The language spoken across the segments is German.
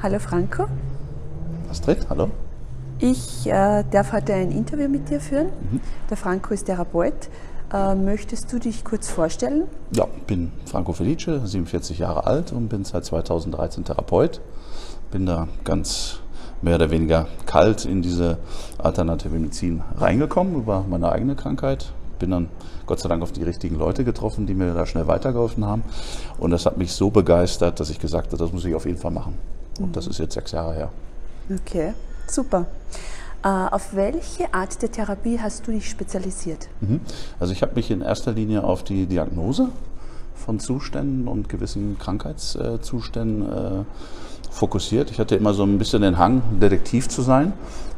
Hallo Franco. Astrid, hallo. Ich äh, darf heute ein Interview mit dir führen. Mhm. Der Franco ist Therapeut. Äh, möchtest du dich kurz vorstellen? Ja, ich bin Franco Felice, 47 Jahre alt und bin seit 2013 Therapeut. Bin da ganz mehr oder weniger kalt in diese alternative Medizin reingekommen über meine eigene Krankheit. Bin dann Gott sei Dank auf die richtigen Leute getroffen, die mir da schnell weitergeholfen haben. Und das hat mich so begeistert, dass ich gesagt habe, das muss ich auf jeden Fall machen. Und mhm. das ist jetzt sechs Jahre her. Okay, super. Äh, auf welche Art der Therapie hast du dich spezialisiert? Mhm. Also ich habe mich in erster Linie auf die Diagnose von Zuständen und gewissen Krankheitszuständen äh, fokussiert. Ich hatte immer so ein bisschen den Hang, Detektiv zu sein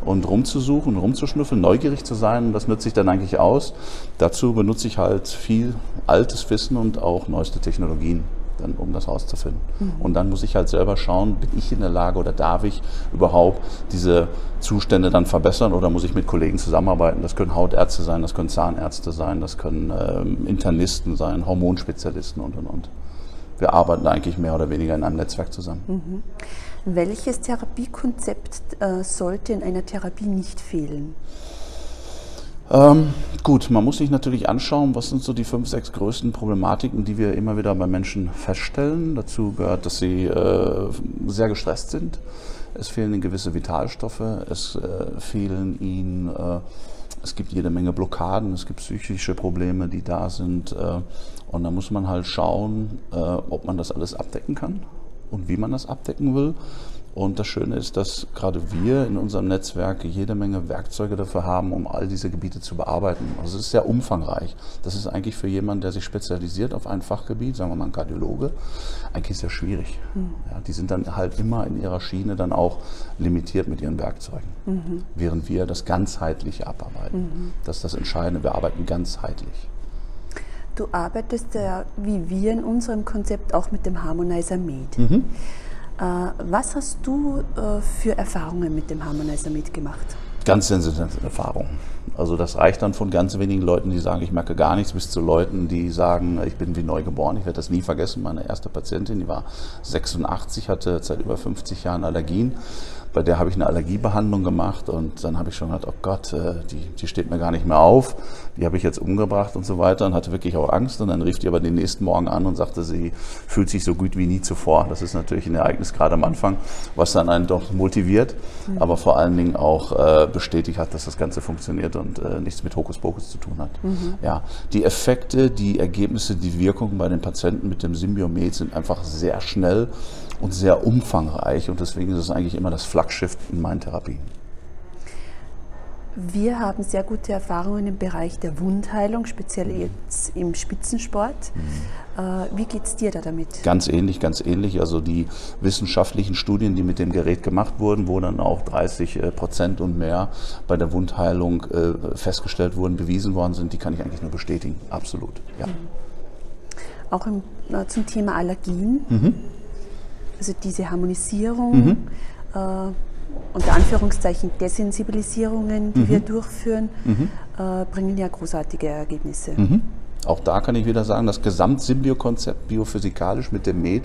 und rumzusuchen, rumzuschnüffeln, neugierig zu sein. Das nutze ich dann eigentlich aus. Dazu benutze ich halt viel altes Wissen und auch neueste Technologien dann, um das rauszufinden. Mhm. Und dann muss ich halt selber schauen, bin ich in der Lage oder darf ich überhaupt diese Zustände dann verbessern oder muss ich mit Kollegen zusammenarbeiten? Das können Hautärzte sein, das können Zahnärzte sein, das können ähm, Internisten sein, Hormonspezialisten und und und. Wir arbeiten eigentlich mehr oder weniger in einem Netzwerk zusammen. Mhm. Welches Therapiekonzept äh, sollte in einer Therapie nicht fehlen? Ähm, gut, man muss sich natürlich anschauen, was sind so die fünf, sechs größten Problematiken, die wir immer wieder bei Menschen feststellen. Dazu gehört, dass sie äh, sehr gestresst sind. Es fehlen ihnen gewisse Vitalstoffe, es äh, fehlen ihnen, äh, es gibt jede Menge Blockaden, es gibt psychische Probleme, die da sind. Äh, und da muss man halt schauen, äh, ob man das alles abdecken kann und wie man das abdecken will. Und das Schöne ist, dass gerade wir in unserem Netzwerk jede Menge Werkzeuge dafür haben, um all diese Gebiete zu bearbeiten. Also es ist sehr umfangreich. Das ist eigentlich für jemanden, der sich spezialisiert auf ein Fachgebiet, sagen wir mal ein Kardiologe, eigentlich sehr schwierig. Mhm. Ja, die sind dann halt immer in ihrer Schiene dann auch limitiert mit ihren Werkzeugen. Mhm. Während wir das ganzheitliche abarbeiten. Mhm. Das ist das Entscheidende. Wir arbeiten ganzheitlich. Du arbeitest ja wie wir in unserem Konzept auch mit dem Harmonizer Med. Äh, was hast du äh, für Erfahrungen mit dem Harmonizer mitgemacht? Ganz sensitive Erfahrungen. Also das reicht dann von ganz wenigen Leuten, die sagen, ich merke gar nichts, bis zu Leuten, die sagen, ich bin wie neu geboren. Ich werde das nie vergessen. Meine erste Patientin, die war 86, hatte seit über 50 Jahren Allergien bei der habe ich eine Allergiebehandlung gemacht und dann habe ich schon gedacht, oh Gott, äh, die, die steht mir gar nicht mehr auf, die habe ich jetzt umgebracht und so weiter und hatte wirklich auch Angst und dann rief die aber den nächsten Morgen an und sagte, sie fühlt sich so gut wie nie zuvor. Das ist natürlich ein Ereignis gerade am Anfang, was dann einen doch motiviert, mhm. aber vor allen Dingen auch äh, bestätigt hat, dass das Ganze funktioniert und äh, nichts mit Hokuspokus zu tun hat. Mhm. Ja, die Effekte, die Ergebnisse, die Wirkungen bei den Patienten mit dem Symbiomet sind einfach sehr schnell und sehr umfangreich und deswegen ist es eigentlich immer das Flaggschiff in meinen Therapien. Wir haben sehr gute Erfahrungen im Bereich der Wundheilung, speziell mhm. jetzt im Spitzensport. Mhm. Äh, wie geht es dir da damit? Ganz ähnlich, ganz ähnlich. Also die wissenschaftlichen Studien, die mit dem Gerät gemacht wurden, wo dann auch 30 äh, Prozent und mehr bei der Wundheilung äh, festgestellt wurden, bewiesen worden sind, die kann ich eigentlich nur bestätigen. Absolut, ja. Mhm. Auch im, zum Thema Allergien. Mhm also diese Harmonisierung, mhm. äh, unter Anführungszeichen Desensibilisierungen, die mhm. wir durchführen, mhm. äh, bringen ja großartige Ergebnisse. Auch da kann ich wieder sagen, das Gesamtsymbio-Konzept biophysikalisch mit dem Med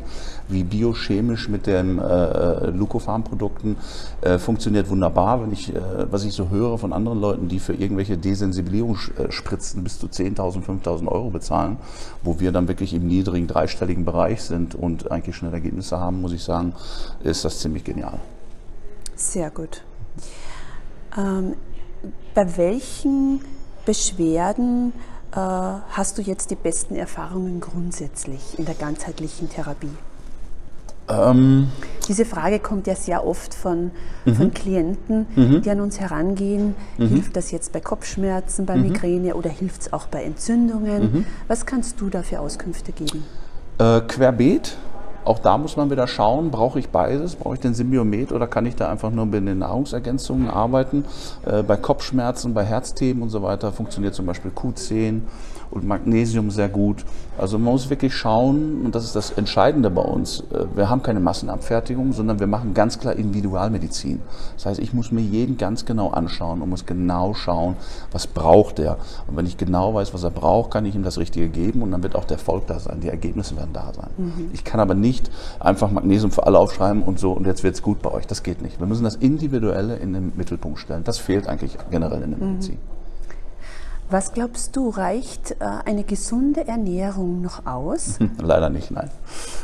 wie biochemisch mit den äh, Lucofarm-Produkten äh, funktioniert wunderbar. Wenn ich, äh, was ich so höre von anderen Leuten, die für irgendwelche Desensibilierungsspritzen bis zu 10.000, 5.000 Euro bezahlen, wo wir dann wirklich im niedrigen dreistelligen Bereich sind und eigentlich schnell Ergebnisse haben, muss ich sagen, ist das ziemlich genial. Sehr gut. Ähm, bei welchen Beschwerden äh, hast du jetzt die besten Erfahrungen grundsätzlich in der ganzheitlichen Therapie? Ähm, Diese Frage kommt ja sehr oft von, mhm. von Klienten, mhm. die an uns herangehen. Mhm. Hilft das jetzt bei Kopfschmerzen, bei mhm. Migräne oder hilft es auch bei Entzündungen? Mhm. Was kannst du da für Auskünfte geben? Äh, querbeet. Auch da muss man wieder schauen, brauche ich beides? Brauche ich den Symbiomet oder kann ich da einfach nur mit den Nahrungsergänzungen arbeiten? Äh, bei Kopfschmerzen, bei Herzthemen und so weiter funktioniert zum Beispiel Q10 und Magnesium sehr gut. Also man muss wirklich schauen, und das ist das Entscheidende bei uns, äh, wir haben keine Massenabfertigung, sondern wir machen ganz klar Individualmedizin. Das heißt, ich muss mir jeden ganz genau anschauen und muss genau schauen, was braucht er. Und wenn ich genau weiß, was er braucht, kann ich ihm das Richtige geben und dann wird auch der Erfolg da sein, die Ergebnisse werden da sein. Mhm. Ich kann aber nicht nicht einfach Magnesium für alle aufschreiben und so und jetzt wird es gut bei euch. Das geht nicht. Wir müssen das Individuelle in den Mittelpunkt stellen. Das fehlt eigentlich generell in der Medizin. Mhm. Was glaubst du, reicht äh, eine gesunde Ernährung noch aus? Leider nicht, nein.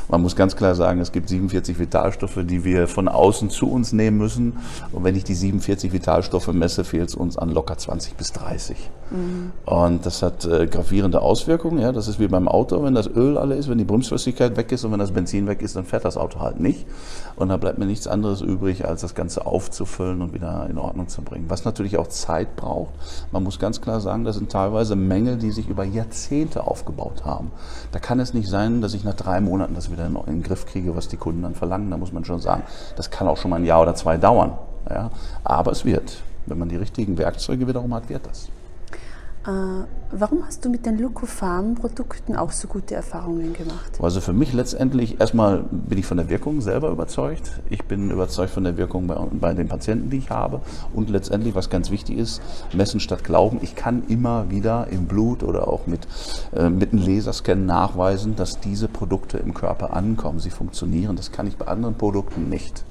Man muss ganz klar sagen, es gibt 47 Vitalstoffe, die wir von außen zu uns nehmen müssen. Und wenn ich die 47 Vitalstoffe messe, fehlt es uns an locker 20 bis 30. Mhm. Und das hat äh, gravierende Auswirkungen. Ja? Das ist wie beim Auto, wenn das Öl alle ist, wenn die Bremsflüssigkeit weg ist und wenn das Benzin weg ist, dann fährt das Auto halt nicht. Und da bleibt mir nichts anderes übrig, als das Ganze aufzufüllen und wieder in Ordnung zu bringen. Was natürlich auch Zeit braucht. Man muss ganz klar sagen, das sind teilweise Mängel, die sich über Jahrzehnte aufgebaut haben. Da kann es nicht sein, dass ich nach drei Monaten das wieder in den Griff kriege, was die Kunden dann verlangen. Da muss man schon sagen, das kann auch schon mal ein Jahr oder zwei dauern. Ja? Aber es wird. Wenn man die richtigen Werkzeuge wiederum hat, wird das. Äh, warum hast du mit den Lucofarm-Produkten auch so gute Erfahrungen gemacht? Also für mich letztendlich, erstmal bin ich von der Wirkung selber überzeugt. Ich bin überzeugt von der Wirkung bei, bei, den Patienten, die ich habe. Und letztendlich, was ganz wichtig ist, messen statt glauben. Ich kann immer wieder im Blut oder auch mit, äh, mit einem Laserscan nachweisen, dass diese Produkte im Körper ankommen. Sie funktionieren. Das kann ich bei anderen Produkten nicht.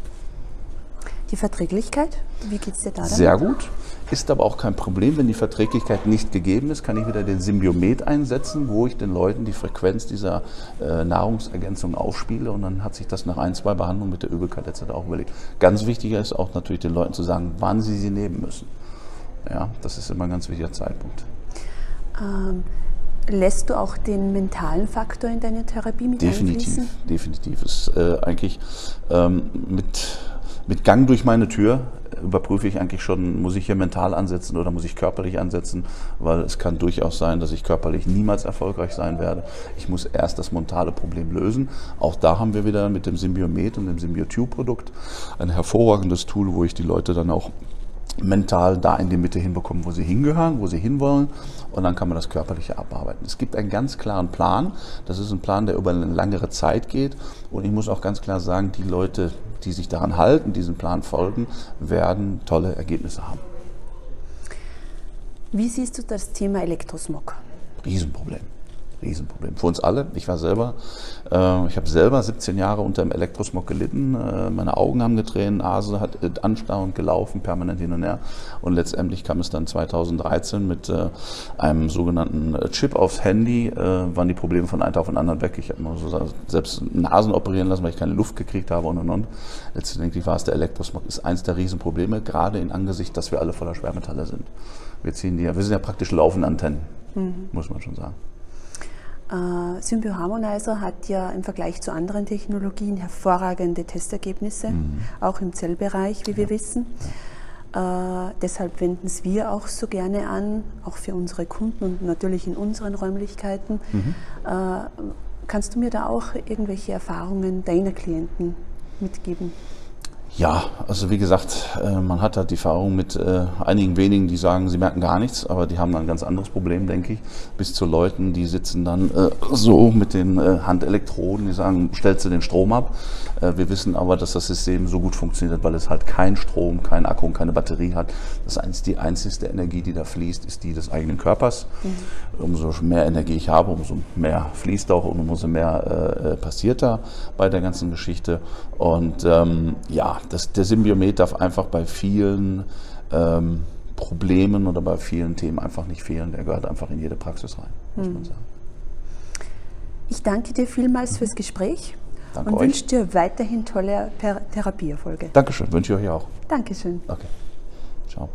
Die Verträglichkeit, wie geht es dir da? Sehr gut. Ist aber auch kein Problem, wenn die Verträglichkeit nicht gegeben ist, kann ich wieder den Symbiomet einsetzen, wo ich den Leuten die Frequenz dieser äh, Nahrungsergänzung aufspiele und dann hat sich das nach ein, zwei Behandlungen mit der Übelkeit etc. auch überlegt. Ganz wichtiger ist auch natürlich den Leuten zu sagen, wann sie sie nehmen müssen. Ja, das ist immer ein ganz wichtiger Zeitpunkt. Ähm, lässt du auch den mentalen Faktor in deine Therapie mit definitiv, einfließen? Definitiv. Ist äh, eigentlich ähm, mit mit Gang durch meine Tür überprüfe ich eigentlich schon, muss ich hier mental ansetzen oder muss ich körperlich ansetzen, weil es kann durchaus sein, dass ich körperlich niemals erfolgreich sein werde. Ich muss erst das mentale Problem lösen. Auch da haben wir wieder mit dem Symbiomet und dem Symbiotube-Produkt ein hervorragendes Tool, wo ich die Leute dann auch mental da in die Mitte hinbekommen, wo sie hingehören, wo sie hinwollen und dann kann man das Körperliche abarbeiten. Es gibt einen ganz klaren Plan. Das ist ein Plan, der über eine langere Zeit geht und ich muss auch ganz klar sagen, die Leute, die sich daran halten, diesen Plan folgen, werden tolle Ergebnisse haben. Wie siehst du das Thema Elektrosmog? Riesenproblem. Riesenproblem. Für uns alle. Ich war selber, äh, ich habe selber 17 Jahre unter dem Elektrosmog gelitten. Äh, meine Augen haben getränt, Nase hat äh, anstauend gelaufen, permanent hin und her. Und letztendlich kam es dann 2013 mit äh, einem sogenannten äh, Chip aufs Handy, äh, waren die Probleme von einem Tag auf den anderen weg. Ich habe mir so selbst Nasen operieren lassen, weil ich keine Luft gekriegt habe und und und. Letztendlich war es der Elektrosmog, ist eins der Riesenprobleme, gerade in Angesicht, dass wir alle voller Schwermetalle sind. Wir ziehen die, wir sind ja praktisch laufende Antennen, mhm. muss man schon sagen. Äh, Symbio Harmonizer hat ja im Vergleich zu anderen Technologien hervorragende Testergebnisse, mhm. auch im Zellbereich, wie wir wissen. Äh, deshalb wenden es wir auch so gerne an, auch für unsere Kunden und natürlich in unseren Räumlichkeiten. Mhm. Äh, kannst du mir da auch irgendwelche Erfahrungen deiner Klienten mitgeben? Ja, also wie gesagt, äh, man hat halt die Erfahrung mit äh, einigen wenigen, die sagen, sie merken gar nichts, aber die haben dann ein ganz anderes Problem, denke ich, bis zu Leuten, die sitzen dann äh, so mit den Handelektroden, die sagen, stellst du den Strom ab. Wir wissen aber, dass das System so gut funktioniert, weil es halt keinen Strom, keinen Akku und keine Batterie hat. Das heißt, die einzigste Energie, die da fließt, ist die des eigenen Körpers. Mhm. Umso mehr Energie ich habe, umso mehr fließt auch und umso mehr passiert da bei der ganzen Geschichte. Und ähm, ja, das, der Symbiomet darf einfach bei vielen ähm, Problemen oder bei vielen Themen einfach nicht fehlen. Der gehört einfach in jede Praxis rein, muss hm. man sagen. Ich danke dir vielmals fürs Gespräch danke und euch. wünsche dir weiterhin tolle Therapieerfolge. Dankeschön, wünsche ich euch auch. Dankeschön. Okay.